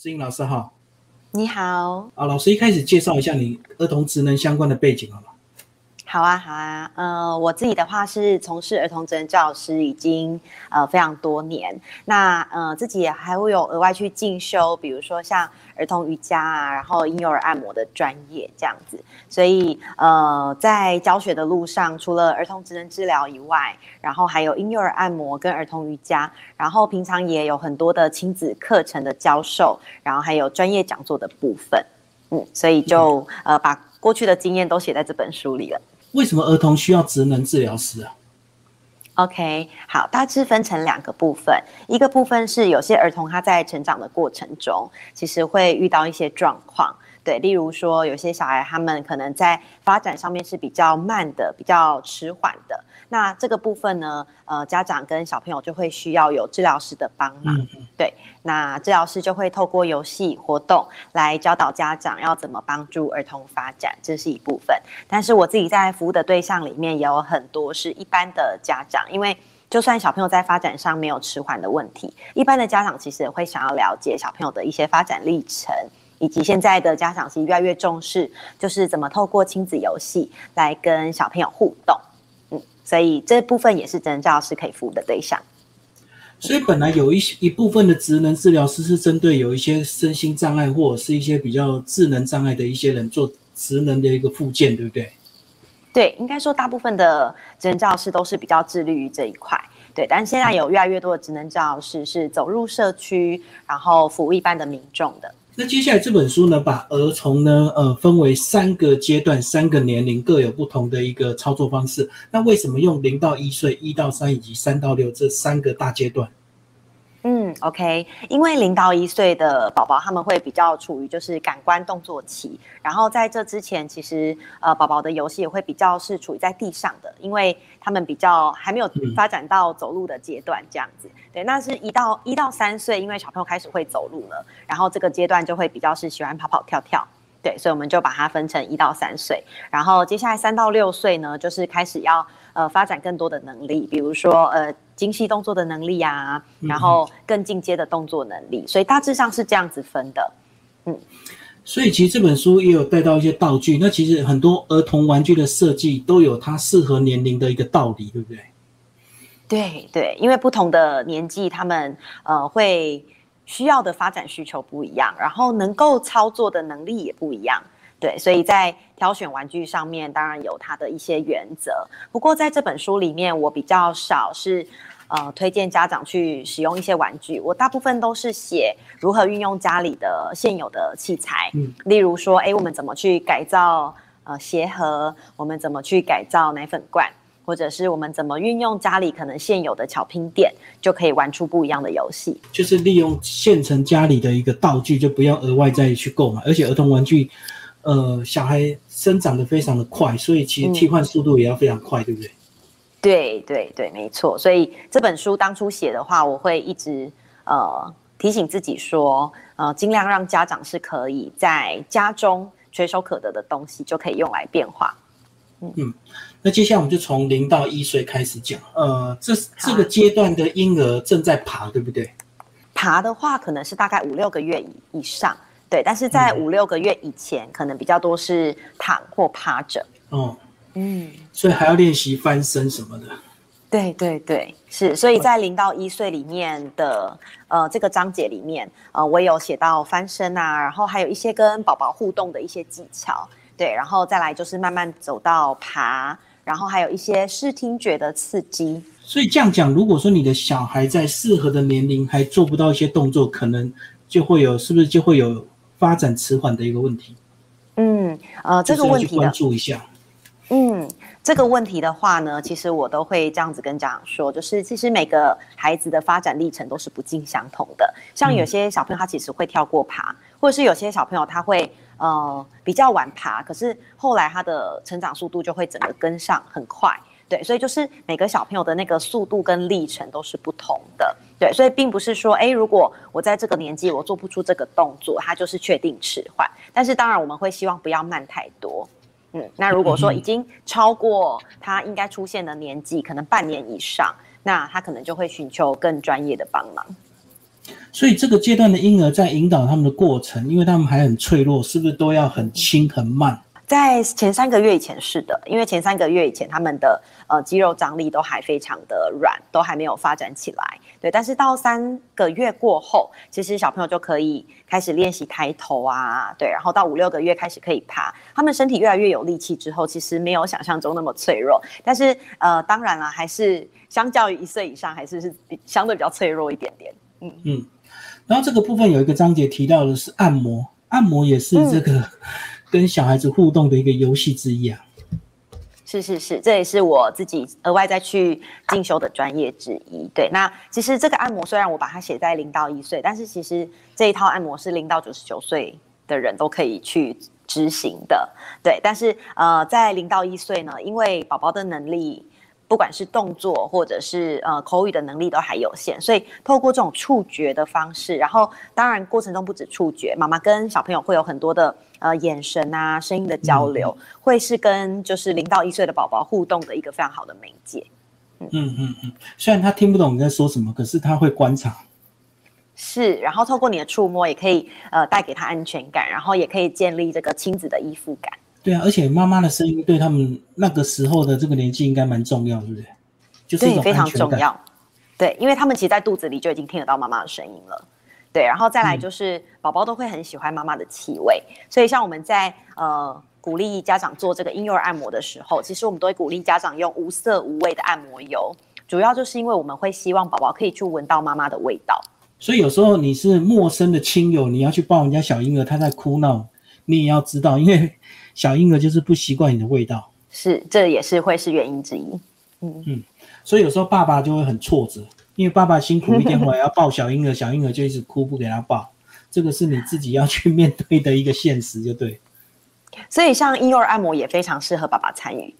志英老师好，你好啊，老师一开始介绍一下你儿童职能相关的背景好吗？好啊，好啊，呃，我自己的话是从事儿童职能教师已经呃非常多年，那呃自己也还会有额外去进修，比如说像儿童瑜伽啊，然后婴幼儿按摩的专业这样子，所以呃在教学的路上，除了儿童职能治疗以外，然后还有婴幼儿按摩跟儿童瑜伽，然后平常也有很多的亲子课程的教授，然后还有专业讲座的部分，嗯，所以就呃把过去的经验都写在这本书里了。为什么儿童需要职能治疗师啊？OK，好，大致分成两个部分，一个部分是有些儿童他在成长的过程中，其实会遇到一些状况。对，例如说，有些小孩他们可能在发展上面是比较慢的，比较迟缓的。那这个部分呢，呃，家长跟小朋友就会需要有治疗师的帮忙。对，那治疗师就会透过游戏活动来教导家长要怎么帮助儿童发展，这是一部分。但是我自己在服务的对象里面也有很多是一般的家长，因为就算小朋友在发展上没有迟缓的问题，一般的家长其实也会想要了解小朋友的一些发展历程。以及现在的家长是越来越重视，就是怎么透过亲子游戏来跟小朋友互动，嗯，所以这部分也是真教师可以服务的对象。所以本来有一些一部分的职能治疗师是针对有一些身心障碍或者是一些比较智能障碍的一些人做职能的一个附件，对不对？对，应该说大部分的职能教师都是比较致力于这一块，对。但是现在有越来越多的职能教师是走入社区，然后服务一般的民众的。那接下来这本书呢，把儿童呢，呃，分为三个阶段、三个年龄，各有不同的一个操作方式。那为什么用零到一岁、一到三以及三到六这三个大阶段？嗯，OK，因为零到一岁的宝宝他们会比较处于就是感官动作期，然后在这之前，其实呃宝宝的游戏也会比较是处于在地上的，因为他们比较还没有发展到走路的阶段这样子。对，那是一到一到三岁，因为小朋友开始会走路了，然后这个阶段就会比较是喜欢跑跑跳跳。对，所以我们就把它分成一到三岁，然后接下来三到六岁呢，就是开始要呃发展更多的能力，比如说呃精细动作的能力啊，然后更进阶的动作能力，所以大致上是这样子分的。嗯，所以其实这本书也有带到一些道具，那其实很多儿童玩具的设计都有它适合年龄的一个道理，对不对？对对，因为不同的年纪，他们呃会。需要的发展需求不一样，然后能够操作的能力也不一样，对，所以在挑选玩具上面，当然有它的一些原则。不过在这本书里面，我比较少是呃推荐家长去使用一些玩具，我大部分都是写如何运用家里的现有的器材，嗯，例如说，哎，我们怎么去改造呃鞋盒，我们怎么去改造奶粉罐。或者是我们怎么运用家里可能现有的巧拼垫，就可以玩出不一样的游戏。就是利用现成家里的一个道具，就不要额外再去购买。而且儿童玩具，呃，小孩生长的非常的快，所以其实替换速度也要非常快，对不对？对对对，没错。所以这本书当初写的话，我会一直呃提醒自己说，呃，尽量让家长是可以在家中垂手可得的东西就可以用来变化。嗯。那接下来我们就从零到一岁开始讲，呃，这这个阶段的婴儿正在爬，对不对？爬的话，可能是大概五六个月以以上，对。但是在五六个月以前，可能比较多是躺或趴着。哦，嗯，所以还要练习翻身什么的。对对对，是。所以在零到一岁里面的呃这个章节里面，呃，我有写到翻身啊，然后还有一些跟宝宝互动的一些技巧，对。然后再来就是慢慢走到爬。然后还有一些视听觉的刺激，所以这样讲，如果说你的小孩在适合的年龄还做不到一些动作，可能就会有，是不是就会有发展迟缓的一个问题？嗯，呃，这个问题关注一下。嗯，这个问题的话呢，其实我都会这样子跟家长说，就是其实每个孩子的发展历程都是不尽相同的。像有些小朋友他其实会跳过爬，或者是有些小朋友他会。呃，比较晚爬，可是后来他的成长速度就会整个跟上很快，对，所以就是每个小朋友的那个速度跟历程都是不同的，对，所以并不是说，哎，如果我在这个年纪我做不出这个动作，他就是确定迟缓。但是当然我们会希望不要慢太多，嗯，那如果说已经超过他应该出现的年纪，可能半年以上，那他可能就会寻求更专业的帮忙。所以这个阶段的婴儿在引导他们的过程，因为他们还很脆弱，是不是都要很轻很慢？在前三个月以前是的，因为前三个月以前他们的呃肌肉张力都还非常的软，都还没有发展起来。对，但是到三个月过后，其实小朋友就可以开始练习抬头啊，对，然后到五六个月开始可以爬，他们身体越来越有力气之后，其实没有想象中那么脆弱。但是呃，当然了，还是相较于一岁以上，还是是比相对比较脆弱一点点。嗯嗯。然后这个部分有一个章节提到的是按摩，按摩也是这个。跟小孩子互动的一个游戏之一啊，是是是，这也是我自己额外再去进修的专业之一。对，那其实这个按摩虽然我把它写在零到一岁，但是其实这一套按摩是零到九十九岁的人都可以去执行的。对，但是呃，在零到一岁呢，因为宝宝的能力。不管是动作或者是呃口语的能力都还有限，所以透过这种触觉的方式，然后当然过程中不止触觉，妈妈跟小朋友会有很多的呃眼神啊、声音的交流，会是跟就是零到一岁的宝宝互动的一个非常好的媒介。嗯嗯嗯，虽然他听不懂你在说什么，可是他会观察。是，然后透过你的触摸也可以呃带给他安全感，然后也可以建立这个亲子的依附感。对啊，而且妈妈的声音对他们那个时候的这个年纪应该蛮重要，对不对？就是非常重要。对，因为他们其实，在肚子里就已经听得到妈妈的声音了。对，然后再来就是宝宝都会很喜欢妈妈的气味，所以像我们在呃鼓励家长做这个婴幼儿按摩的时候，其实我们都会鼓励家长用无色无味的按摩油，主要就是因为我们会希望宝宝可以去闻到妈妈的味道。所以有时候你是陌生的亲友，你要去抱人家小婴儿，他在哭闹，你也要知道，因为。小婴儿就是不习惯你的味道，是，这也是会是原因之一。嗯嗯，所以有时候爸爸就会很挫折，因为爸爸辛苦一点回来要抱小婴儿，小婴儿就一直哭不给他抱，这个是你自己要去面对的一个现实，就对。所以像婴幼儿按摩也非常适合爸爸参与。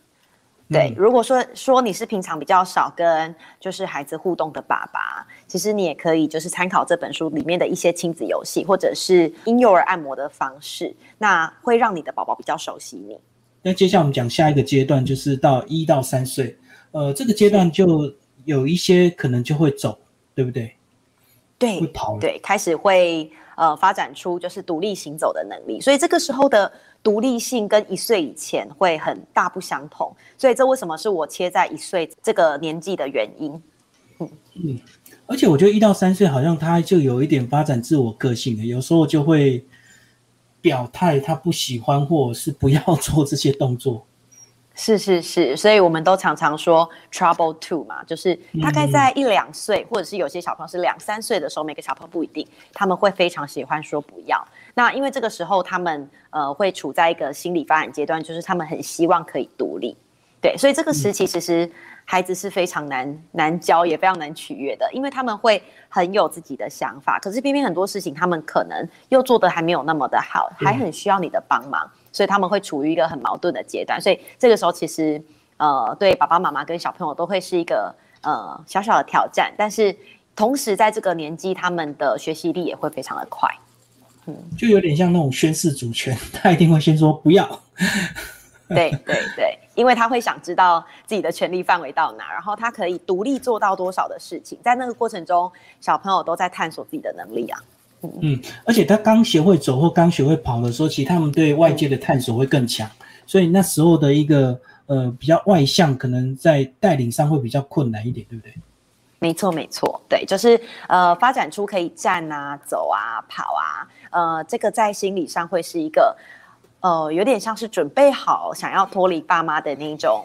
对，如果说说你是平常比较少跟就是孩子互动的爸爸，其实你也可以就是参考这本书里面的一些亲子游戏，或者是婴幼儿按摩的方式，那会让你的宝宝比较熟悉你。那接下来我们讲下一个阶段，就是到一到三岁，呃，这个阶段就有一些可能就会走，对不对？对，会跑，对，开始会呃发展出就是独立行走的能力，所以这个时候的。独立性跟一岁以前会很大不相同，所以这为什么是我切在一岁这个年纪的原因？嗯嗯，而且我觉得一到三岁好像他就有一点发展自我个性的，有时候就会表态他不喜欢或是不要做这些动作。是是是，所以我们都常常说 trouble two 嘛，就是大概在一两岁，或者是有些小朋友是两三岁的时候，每个小朋友不一定，他们会非常喜欢说不要。那因为这个时候他们呃会处在一个心理发展阶段，就是他们很希望可以独立，对，所以这个时期其实孩子是非常难难教，也非常难取悦的，因为他们会很有自己的想法，可是偏偏很多事情他们可能又做的还没有那么的好，还很需要你的帮忙。所以他们会处于一个很矛盾的阶段，所以这个时候其实，呃，对爸爸妈妈跟小朋友都会是一个呃小小的挑战，但是同时在这个年纪，他们的学习力也会非常的快，嗯，就有点像那种宣誓主权，他一定会先说不要，对对对，因为他会想知道自己的权利范围到哪，然后他可以独立做到多少的事情，在那个过程中，小朋友都在探索自己的能力啊。嗯，而且他刚学会走或刚学会跑的时候，其实他们对外界的探索会更强，所以那时候的一个呃比较外向，可能在带领上会比较困难一点，对不对？没错，没错，对，就是呃发展出可以站啊、走啊、跑啊，呃，这个在心理上会是一个呃有点像是准备好想要脱离爸妈的那种，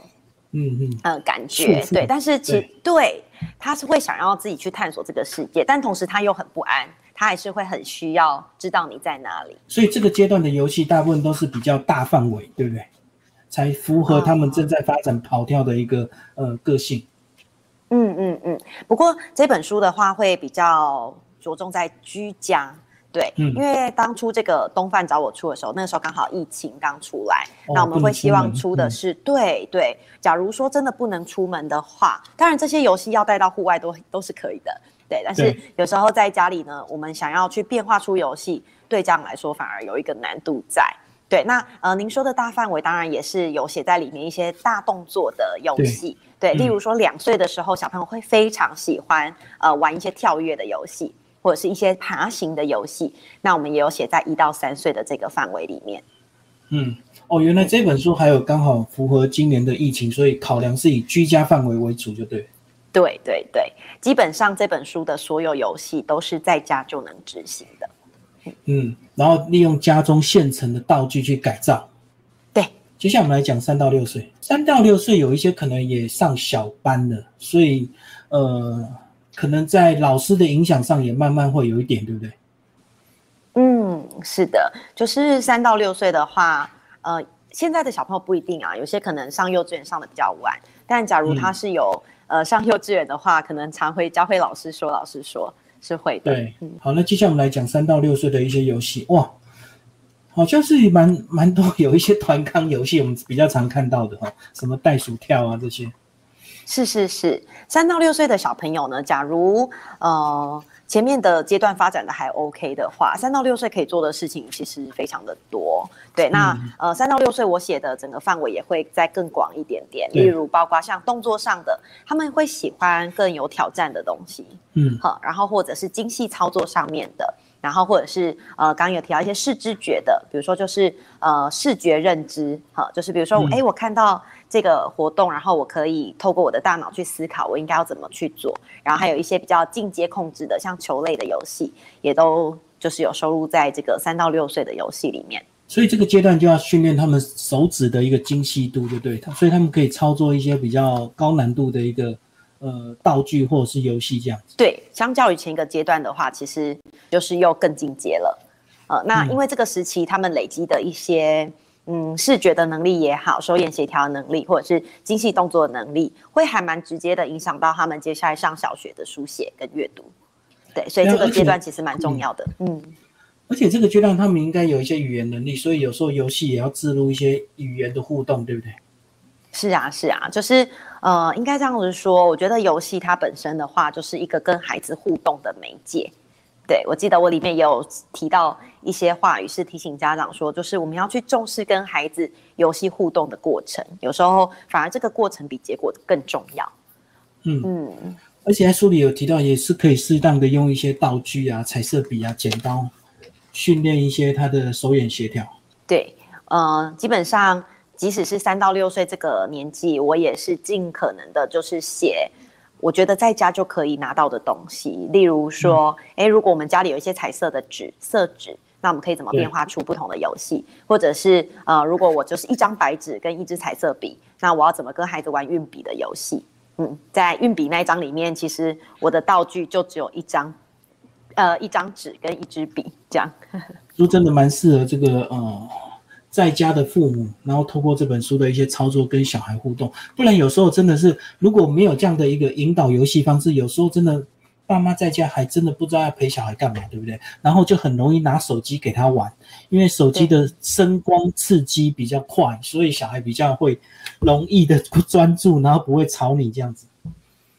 嗯嗯。呃感觉，对，但是其实对他是会想要自己去探索这个世界，但同时他又很不安。他还是会很需要知道你在哪里，所以这个阶段的游戏大部分都是比较大范围，对不对？才符合他们正在发展跑跳的一个呃个性。嗯嗯嗯。不过这本书的话会比较着重在居家，对，因为当初这个东贩找我出的时候，那个时候刚好疫情刚出来，那我们会希望出的是对对。假如说真的不能出门的话，当然这些游戏要带到户外都都是可以的。对，但是有时候在家里呢，我们想要去变化出游戏，对家长来说反而有一个难度在。对，那呃，您说的大范围当然也是有写在里面一些大动作的游戏。对，例如说两岁的时候，小朋友会非常喜欢呃玩一些跳跃的游戏。或者是一些爬行的游戏，那我们也有写在一到三岁的这个范围里面。嗯，哦，原来这本书还有刚好符合今年的疫情，所以考量是以居家范围为主，就对。对对对，基本上这本书的所有游戏都是在家就能执行的。嗯，然后利用家中现成的道具去改造。对，接下来我们来讲三到六岁。三到六岁有一些可能也上小班了，所以呃，可能在老师的影响上也慢慢会有一点，对不对？嗯，是的，就是三到六岁的话，呃，现在的小朋友不一定啊，有些可能上幼稚园上的比较晚，但假如他是有呃上幼稚园的话，可能常会教会老师说，老师说。是会的。对，好，那接下来我们来讲三到六岁的一些游戏。哇，好像是蛮 蛮多，有一些团康游戏，我们比较常看到的哈，什么袋鼠跳啊这些。是是是，三到六岁的小朋友呢，假如呃。前面的阶段发展的还 OK 的话，三到六岁可以做的事情其实非常的多。对，那呃三到六岁我写的整个范围也会再更广一点点，例如包括像动作上的，他们会喜欢更有挑战的东西，嗯，好，然后或者是精细操作上面的。然后或者是呃，刚刚有提到一些视知觉的，比如说就是呃视觉认知，哈，就是比如说哎，我看到这个活动，然后我可以透过我的大脑去思考，我应该要怎么去做。然后还有一些比较进阶控制的，像球类的游戏，也都就是有收录在这个三到六岁的游戏里面。所以这个阶段就要训练他们手指的一个精细度，对不对？所以他们可以操作一些比较高难度的一个。呃，道具或者是游戏这样子。对，相较于前一个阶段的话，其实就是又更进阶了。呃，那因为这个时期他们累积的一些嗯视觉的能力也好，手眼协调能力，或者是精细动作的能力，会还蛮直接的影响到他们接下来上小学的书写跟阅读。对，所以这个阶段其实蛮重要的。嗯，而且这个阶段他们应该有一些语言能力，所以有时候游戏也要植入一些语言的互动，对不对？是啊，是啊，就是呃，应该这样子说。我觉得游戏它本身的话，就是一个跟孩子互动的媒介。对我记得我里面也有提到一些话语，是提醒家长说，就是我们要去重视跟孩子游戏互动的过程。有时候反而这个过程比结果更重要。嗯嗯，而且在书里有提到，也是可以适当的用一些道具啊、彩色笔啊、剪刀，训练一些他的手眼协调。对，呃，基本上。即使是三到六岁这个年纪，我也是尽可能的，就是写我觉得在家就可以拿到的东西。例如说，哎，如果我们家里有一些彩色的纸、色纸，那我们可以怎么变化出不同的游戏？或者是呃，如果我就是一张白纸跟一支彩色笔，那我要怎么跟孩子玩运笔的游戏？嗯，在运笔那一张里面，其实我的道具就只有一张，呃，一张纸跟一支笔这样。就真的蛮适合这个呃。在家的父母，然后透过这本书的一些操作跟小孩互动，不然有时候真的是如果没有这样的一个引导游戏方式，有时候真的爸妈在家还真的不知道要陪小孩干嘛，对不对？然后就很容易拿手机给他玩，因为手机的声光刺激比较快，所以小孩比较会容易的不专注，然后不会吵你这样子。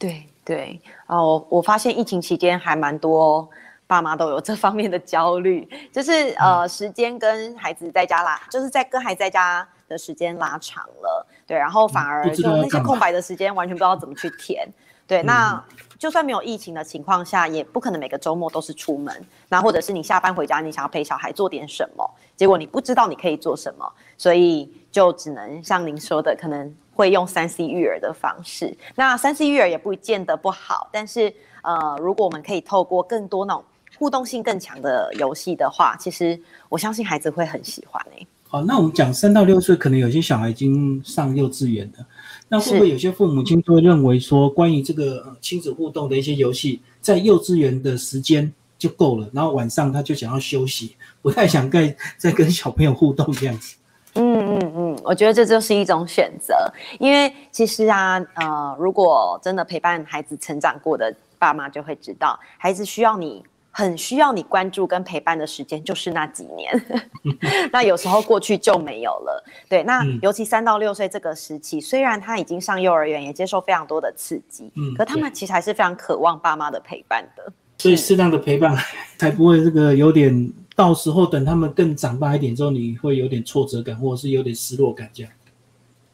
对对哦，我发现疫情期间还蛮多。爸妈都有这方面的焦虑，就是呃，时间跟孩子在家拉，就是在跟孩子在家的时间拉长了，对，然后反而就那些空白的时间完全不知道怎么去填，对，那就算没有疫情的情况下，也不可能每个周末都是出门，那或者是你下班回家，你想要陪小孩做点什么，结果你不知道你可以做什么，所以就只能像您说的，可能会用三 C 育儿的方式。那三 C 育儿也不见得不好，但是呃，如果我们可以透过更多那种。互动性更强的游戏的话，其实我相信孩子会很喜欢诶。好，那我们讲三到六岁，可能有些小孩已经上幼稚园了，那会不会有些父母亲会认为说，关于这个亲子互动的一些游戏，在幼稚园的时间就够了，然后晚上他就想要休息，不太想再再跟小朋友互动这样子？嗯嗯嗯，我觉得这就是一种选择，因为其实啊，呃，如果真的陪伴孩子成长过的爸妈就会知道，孩子需要你。很需要你关注跟陪伴的时间就是那几年，那有时候过去就没有了。对，那尤其三到六岁这个时期，虽然他已经上幼儿园，也接受非常多的刺激，嗯，可他们其实还是非常渴望爸妈的陪伴的。所以适当的陪伴 才不会这个有点，到时候等他们更长大一点之后，你会有点挫折感，或者是有点失落感这样。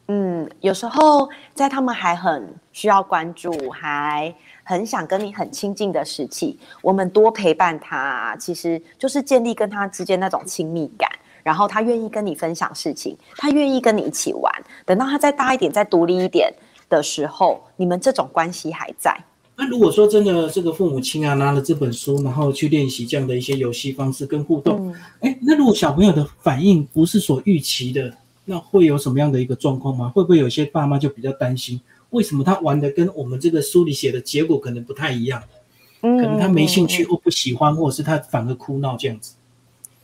嗯，有时候在他们还很需要关注，还很想跟你很亲近的时期，我们多陪伴他，其实就是建立跟他之间那种亲密感。然后他愿意跟你分享事情，他愿意跟你一起玩。等到他再大一点、再独立一点的时候，你们这种关系还在。那如果说真的这个父母亲啊拿了这本书，然后去练习这样的一些游戏方式跟互动，哎，那如果小朋友的反应不是所预期的，那会有什么样的一个状况吗？会不会有些爸妈就比较担心，为什么他玩的跟我们这个书里写的结果可能不太一样？嗯，可能他没兴趣或不喜欢，或者是他反而哭闹这样子。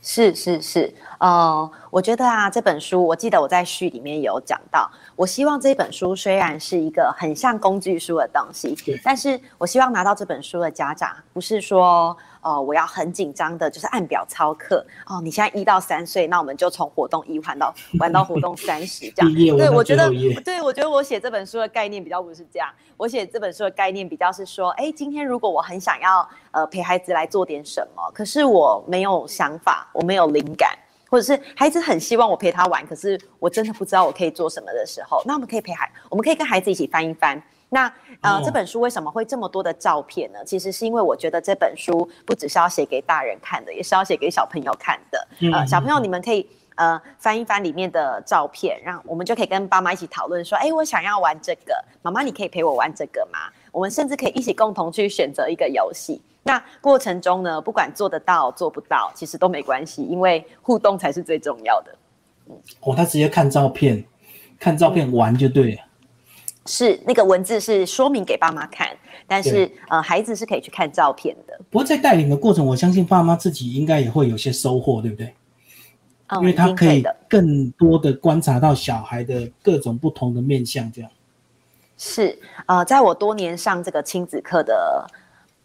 是是是，呃，我觉得啊，这本书，我记得我在序里面有讲到，我希望这本书虽然是一个很像工具书的东西，但是我希望拿到这本书的家长，不是说。哦，我要很紧张的，就是按表操课。哦，你现在一到三岁，那我们就从活动一玩到玩到活动三十这样。对，我觉得，对我觉得我写这本书的概念比较不是这样。我写这本书的概念比较是说，哎，今天如果我很想要呃陪孩子来做点什么，可是我没有想法，我没有灵感，或者是孩子很希望我陪他玩，可是我真的不知道我可以做什么的时候，那我们可以陪孩，我们可以跟孩子一起翻一翻。那呃，这本书为什么会这么多的照片呢？其实是因为我觉得这本书不只是要写给大人看的，也是要写给小朋友看的。呃，小朋友你们可以呃翻一翻里面的照片，让我们就可以跟爸妈一起讨论说，哎，我想要玩这个，妈妈你可以陪我玩这个吗？我们甚至可以一起共同去选择一个游戏。那过程中呢，不管做得到做不到，其实都没关系，因为互动才是最重要的。哦，他直接看照片，看照片玩就对了。是那个文字是说明给爸妈看，但是呃，孩子是可以去看照片的。不过在带领的过程，我相信爸妈自己应该也会有些收获，对不对？因为他可以更多的观察到小孩的各种不同的面相，这样。是呃，在我多年上这个亲子课的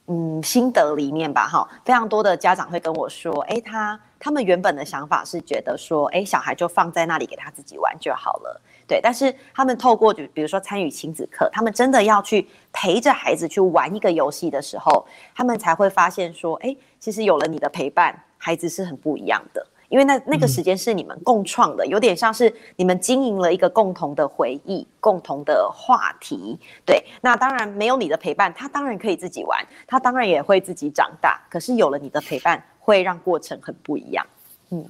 嗯心得里面吧，哈，非常多的家长会跟我说，哎，他他们原本的想法是觉得说，哎，小孩就放在那里给他自己玩就好了。对，但是他们透过就比如说参与亲子课，他们真的要去陪着孩子去玩一个游戏的时候，他们才会发现说，哎，其实有了你的陪伴，孩子是很不一样的，因为那那个时间是你们共创的，有点像是你们经营了一个共同的回忆、共同的话题。对，那当然没有你的陪伴，他当然可以自己玩，他当然也会自己长大。可是有了你的陪伴，会让过程很不一样。嗯。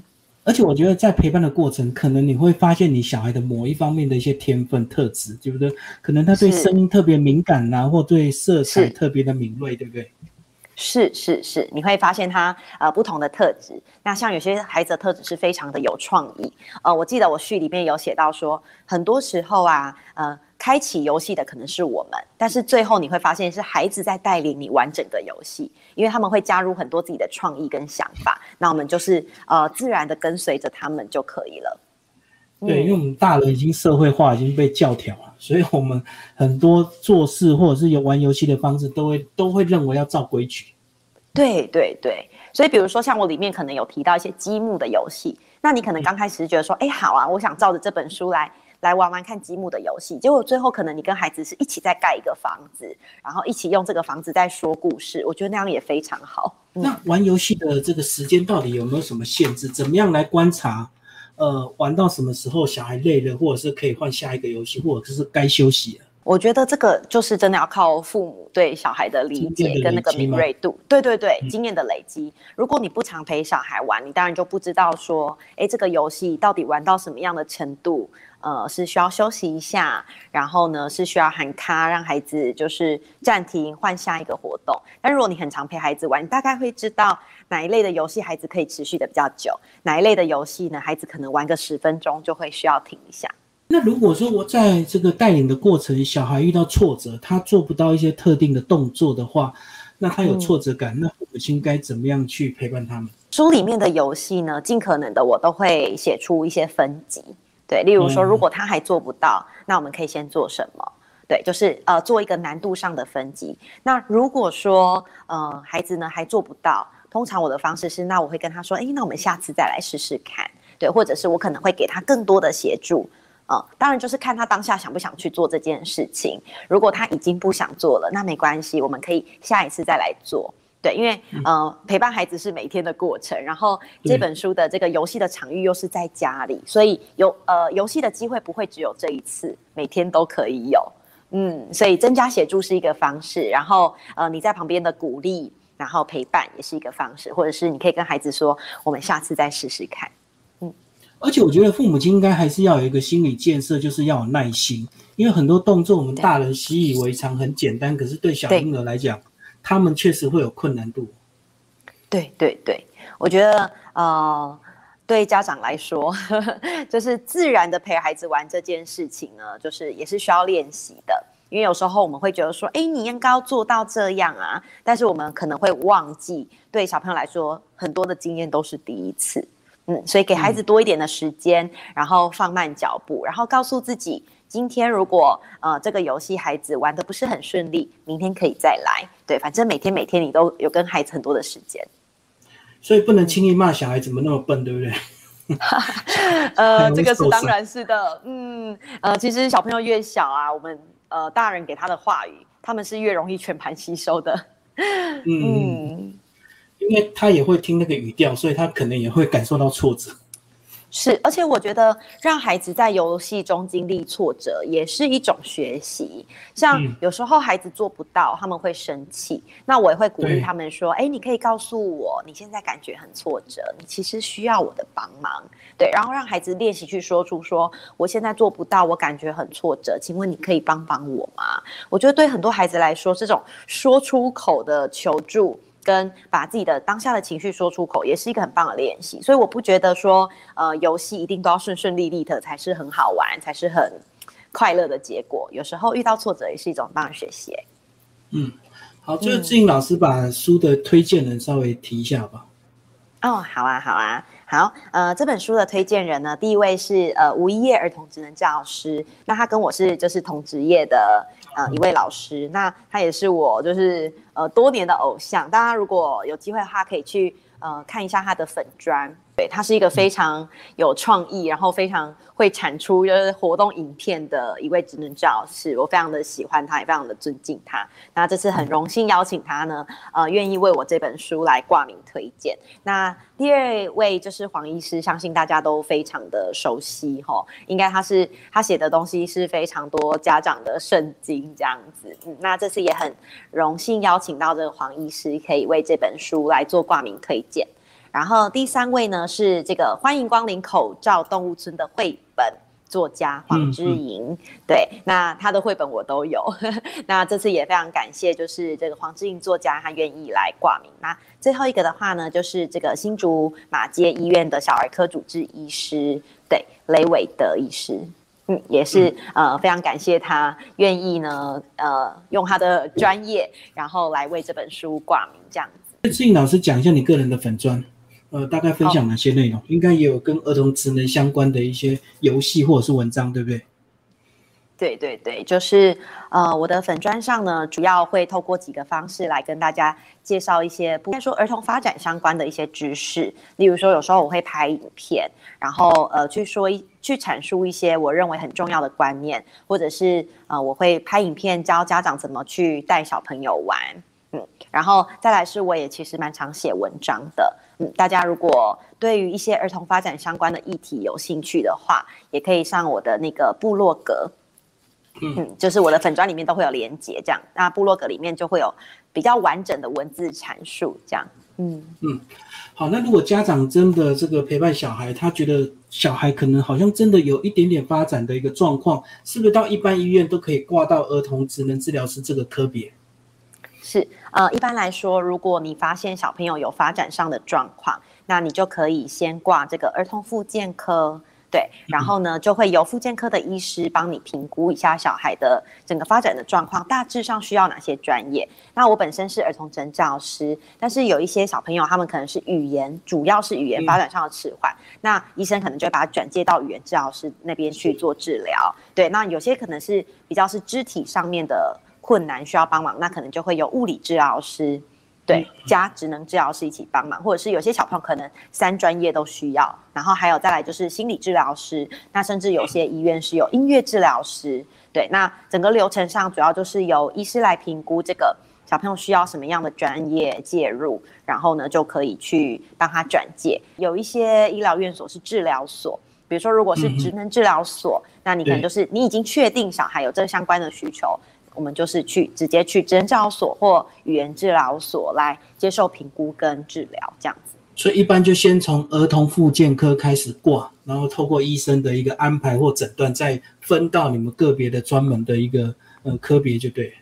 而且我觉得在陪伴的过程，可能你会发现你小孩的某一方面的一些天分特质，对不对？可能他对声音特别敏感呐，或对色彩特别的敏锐，对不对？是是是，你会发现他呃不同的特质。那像有些孩子的特质是非常的有创意。呃，我记得我序里面有写到说，很多时候啊，呃。开启游戏的可能是我们，但是最后你会发现是孩子在带领你完整个游戏，因为他们会加入很多自己的创意跟想法，那我们就是呃自然的跟随着他们就可以了。对，因为我们大人已经社会化，已经被教条了，所以我们很多做事或者是有玩游戏的方式，都会都会认为要照规矩。对对对，所以比如说像我里面可能有提到一些积木的游戏，那你可能刚开始觉得说，哎，好啊，我想照着这本书来。来玩玩看积木的游戏，结果最后可能你跟孩子是一起在盖一个房子，然后一起用这个房子在说故事，我觉得那样也非常好。那玩游戏的这个时间到底有没有什么限制？怎么样来观察？呃，玩到什么时候小孩累了，或者是可以换下一个游戏，或者是该休息了？我觉得这个就是真的要靠父母对小孩的理解跟那个敏锐度。对对对，经验的累积。如果你不常陪小孩玩，你当然就不知道说，哎，这个游戏到底玩到什么样的程度。呃，是需要休息一下，然后呢是需要喊卡，让孩子就是暂停，换下一个活动。但如果你很常陪孩子玩，你大概会知道哪一类的游戏孩子可以持续的比较久，哪一类的游戏呢，孩子可能玩个十分钟就会需要停一下。那如果说我在这个带领的过程，小孩遇到挫折，他做不到一些特定的动作的话，那他有挫折感，那父母亲该怎么样去陪伴他们？书里面的游戏呢，尽可能的我都会写出一些分级。对，例如说，如果他还做不到，那我们可以先做什么？对，就是呃，做一个难度上的分级。那如果说呃，孩子呢还做不到，通常我的方式是，那我会跟他说，哎，那我们下次再来试试看。对，或者是我可能会给他更多的协助。呃，当然就是看他当下想不想去做这件事情。如果他已经不想做了，那没关系，我们可以下一次再来做。对，因为呃陪伴孩子是每天的过程，然后这本书的这个游戏的场域又是在家里，所以游呃游戏的机会不会只有这一次，每天都可以有。嗯，所以增加协助是一个方式，然后呃你在旁边的鼓励，然后陪伴也是一个方式，或者是你可以跟孩子说，我们下次再试试看。嗯，而且我觉得父母亲应该还是要有一个心理建设，就是要有耐心，因为很多动作我们大人习以为常，很简单，可是对小婴儿来讲，他们确实会有困难度。对对对，我觉得呃。对家长来说，就是自然的陪孩子玩这件事情呢，就是也是需要练习的。因为有时候我们会觉得说，哎，你应该要做到这样啊，但是我们可能会忘记，对小朋友来说，很多的经验都是第一次。嗯，所以给孩子多一点的时间，然后放慢脚步，然后告诉自己，今天如果呃这个游戏孩子玩的不是很顺利，明天可以再来。对，反正每天每天你都有跟孩子很多的时间。所以不能轻易骂小孩怎么那么笨，对不对？呃，这个是当然是的。嗯，呃，其实小朋友越小啊，我们呃大人给他的话语，他们是越容易全盘吸收的。嗯，因为他也会听那个语调，所以他可能也会感受到挫折。是，而且我觉得让孩子在游戏中经历挫折也是一种学习。像有时候孩子做不到，他们会生气，那我也会鼓励他们说：“哎，你可以告诉我你现在感觉很挫折，你其实需要我的帮忙。”对，然后让孩子练习去说出说：“我现在做不到，我感觉很挫折，请问你可以帮帮我吗？”我觉得对很多孩子来说，这种说出口的求助。跟把自己的当下的情绪说出口，也是一个很棒的练习。所以我不觉得说，呃，游戏一定都要顺顺利利的才是很好玩，才是很快乐的结果。有时候遇到挫折也是一种棒的学习。嗯，好，就是志颖老师把书的推荐人稍微提一下吧。哦，好啊，好啊，好。呃，这本书的推荐人呢，第一位是呃无一叶儿童职能教师，那他跟我是就是同职业的。呃，一位老师，那他也是我就是呃多年的偶像。大家如果有机会的话，可以去呃看一下他的粉砖。对他是一个非常有创意，然后非常会产出就是活动影片的一位职能教师，我非常的喜欢他，也非常的尊敬他。那这次很荣幸邀请他呢，呃，愿意为我这本书来挂名推荐。那第二位就是黄医师，相信大家都非常的熟悉哈，应该他是他写的东西是非常多家长的圣经这样子。嗯，那这次也很荣幸邀请到这个黄医师，可以为这本书来做挂名推荐。然后第三位呢是这个欢迎光临口罩动物村的绘本作家黄之莹，对，那他的绘本我都有，那这次也非常感谢，就是这个黄之莹作家他愿意来挂名。那最后一个的话呢，就是这个新竹马街医院的小儿科主治医师，对，雷伟德医师，嗯，也是呃非常感谢他愿意呢，呃，用他的专业，然后来为这本书挂名这样子。志颖老师讲一下你个人的粉砖。呃，大概分享哪些内容？应该也有跟儿童职能相关的一些游戏或者是文章，对不对？对对对，就是呃，我的粉砖上呢，主要会透过几个方式来跟大家介绍一些，不该说儿童发展相关的一些知识。例如说，有时候我会拍影片，然后呃，去说一去阐述一些我认为很重要的观念，或者是呃，我会拍影片教家长怎么去带小朋友玩。嗯，然后再来是，我也其实蛮常写文章的。嗯，大家如果对于一些儿童发展相关的议题有兴趣的话，也可以上我的那个部落格。嗯，就是我的粉砖里面都会有连接，这样，那部落格里面就会有比较完整的文字阐述，这样。嗯嗯，好，那如果家长真的这个陪伴小孩，他觉得小孩可能好像真的有一点点发展的一个状况，是不是到一般医院都可以挂到儿童职能治疗师这个科别？是，呃，一般来说，如果你发现小朋友有发展上的状况，那你就可以先挂这个儿童复健科，对，然后呢，就会由复健科的医师帮你评估一下小孩的整个发展的状况，大致上需要哪些专业。那我本身是儿童诊教师，但是有一些小朋友他们可能是语言，主要是语言发展上的迟缓，那医生可能就会把他转接到语言治疗师那边去做治疗。对，那有些可能是比较是肢体上面的。困难需要帮忙，那可能就会有物理治疗师，对，加职能治疗师一起帮忙，或者是有些小朋友可能三专业都需要，然后还有再来就是心理治疗师，那甚至有些医院是有音乐治疗师，对，那整个流程上主要就是由医师来评估这个小朋友需要什么样的专业介入，然后呢就可以去帮他转介。有一些医疗院所是治疗所，比如说如果是职能治疗所，那你可能就是你已经确定小孩有这相关的需求，我们就是去直接去职能治疗所或语言治疗所来接受评估跟治疗这样子。所以一般就先从儿童复健科开始挂，然后透过医生的一个安排或诊断，再分到你们个别的专门的一个呃科别就对。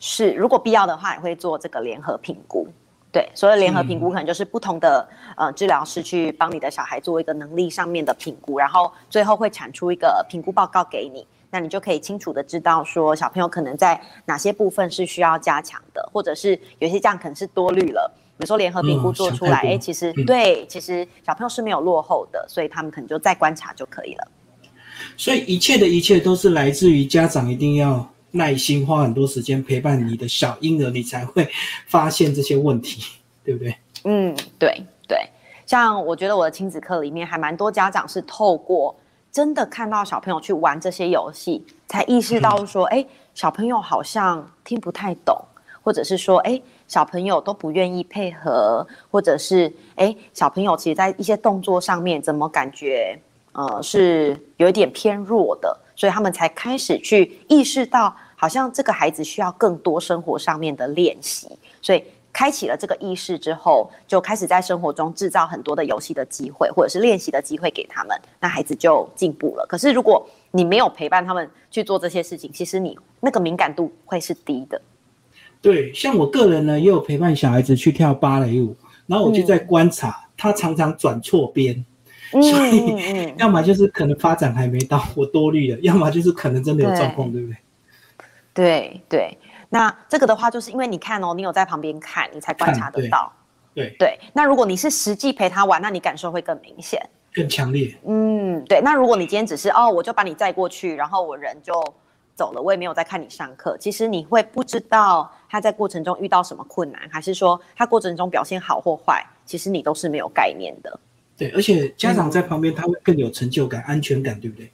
是，如果必要的话，也会做这个联合评估。对，所以联合评估，可能就是不同的呃治疗师去帮你的小孩做一个能力上面的评估，然后最后会产出一个评估报告给你，那你就可以清楚的知道说小朋友可能在哪些部分是需要加强的，或者是有些这样可能是多虑了。比如说联合评估做出来，哎，其实对，其实小朋友是没有落后的，所以他们可能就再观察就可以了。所以一切的一切都是来自于家长一定要耐心，花很多时间陪伴你的小婴儿，你才会发现这些问题，对不对？嗯，对对。像我觉得我的亲子课里面还蛮多家长是透过真的看到小朋友去玩这些游戏，才意识到说，哎，小朋友好像听不太懂，或者是说，哎。小朋友都不愿意配合，或者是哎，小朋友其实，在一些动作上面，怎么感觉呃是有一点偏弱的，所以他们才开始去意识到，好像这个孩子需要更多生活上面的练习，所以开启了这个意识之后，就开始在生活中制造很多的游戏的机会，或者是练习的机会给他们，那孩子就进步了。可是如果你没有陪伴他们去做这些事情，其实你那个敏感度会是低的。对，像我个人呢，也有陪伴小孩子去跳芭蕾舞，然后我就在观察他常常转错边，所以要么就是可能发展还没到，我多虑了；要么就是可能真的有状况，对不对？对对，那这个的话，就是因为你看哦，你有在旁边看，你才观察得到。对对，那如果你是实际陪他玩，那你感受会更明显、更强烈。嗯，对。那如果你今天只是哦，我就把你载过去，然后我人就。走了，我也没有在看你上课。其实你会不知道他在过程中遇到什么困难，还是说他过程中表现好或坏，其实你都是没有概念的。对，而且家长在旁边，他会更有成就感、安全感，对不对？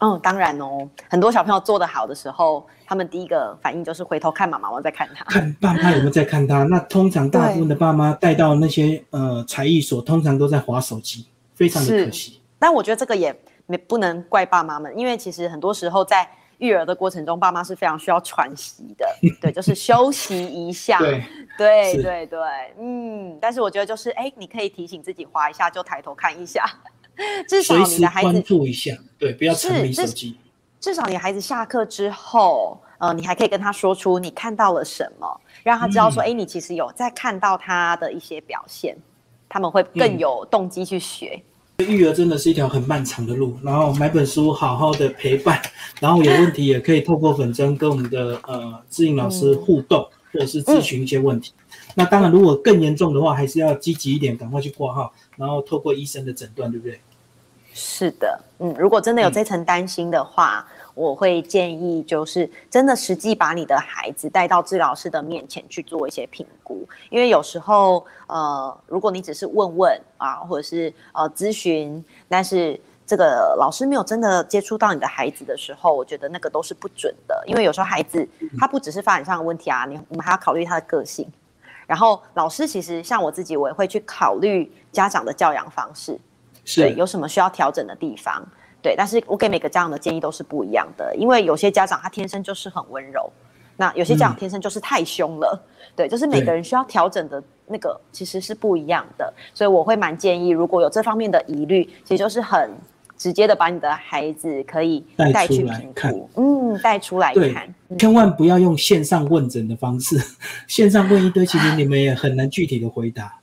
嗯，当然哦。很多小朋友做得好的时候，他们第一个反应就是回头看妈妈，我在看他，看爸妈有没有在看他。那通常大部分的爸妈带到那些呃才艺所，通常都在划手机，非常的可惜。但我觉得这个也没不能怪爸妈们，因为其实很多时候在。育儿的过程中，爸妈是非常需要喘息的，对，就是休息一下，对，对，对，对，嗯。但是我觉得就是，哎，你可以提醒自己，划一下就抬头看一下，至少你的孩子关注一下，对，不要沉迷手机。至少你孩子下课之后，呃，你还可以跟他说出你看到了什么，让他知道说，哎，你其实有在看到他的一些表现，他们会更有动机去学。育儿真的是一条很漫长的路，然后买本书好好的陪伴，然后有问题也可以透过粉针跟我们的呃志颖老师互动，或者是咨询一些问题。那当然，如果更严重的话，还是要积极一点，赶快去挂号，然后透过医生的诊断，对不对？是的，嗯，如果真的有这层担心的话。我会建议，就是真的实际把你的孩子带到治疗师的面前去做一些评估，因为有时候，呃，如果你只是问问啊，或者是呃咨询，但是这个老师没有真的接触到你的孩子的时候，我觉得那个都是不准的，因为有时候孩子他不只是发展上的问题啊，你我们还要考虑他的个性，然后老师其实像我自己，我也会去考虑家长的教养方式，对，有什么需要调整的地方。对，但是我给每个家长的建议都是不一样的，因为有些家长他天生就是很温柔，那有些家长天生就是太凶了，对，就是每个人需要调整的那个其实是不一样的，所以我会蛮建议，如果有这方面的疑虑，其实就是很直接的把你的孩子可以带去评估，嗯，带出来看，千万不要用线上问诊的方式，线上问一堆，其实你们也很难具体的回答。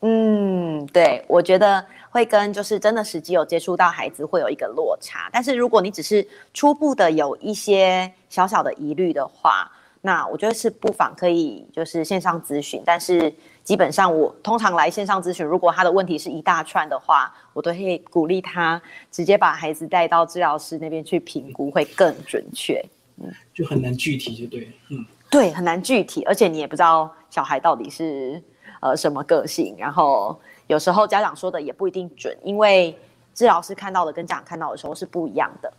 嗯，对，我觉得。会跟就是真的实际有接触到孩子会有一个落差，但是如果你只是初步的有一些小小的疑虑的话，那我觉得是不妨可以就是线上咨询。但是基本上我通常来线上咨询，如果他的问题是一大串的话，我都会鼓励他直接把孩子带到治疗师那边去评估，会更准确。嗯，就很难具体，就对，嗯，对，很难具体，而且你也不知道小孩到底是呃什么个性，然后。有时候家长说的也不一定准，因为治疗师看到的跟家长看到的时候是不一样的。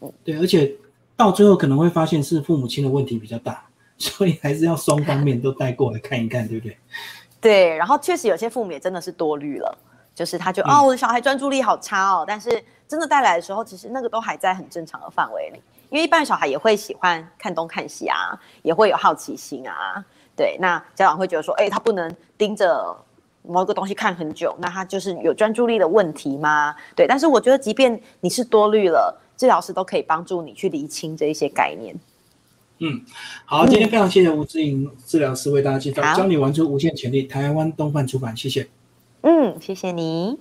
嗯，对，而且到最后可能会发现是父母亲的问题比较大，所以还是要双方面都带过来看一看，对不对？对，然后确实有些父母也真的是多虑了，就是他就哦，我的小孩专注力好差哦，但是真的带来的时候，其实那个都还在很正常的范围里，因为一般小孩也会喜欢看东看西啊，也会有好奇心啊，对，那家长会觉得说，哎，他不能盯着某一个东西看很久，那他就是有专注力的问题吗？对，但是我觉得，即便你是多虑了，治疗师都可以帮助你去厘清这一些概念。嗯，好，今天非常谢谢吴志颖治疗师为大家介绍《教你玩出无限潜力》，台湾东贩出版，谢谢。嗯，谢谢你。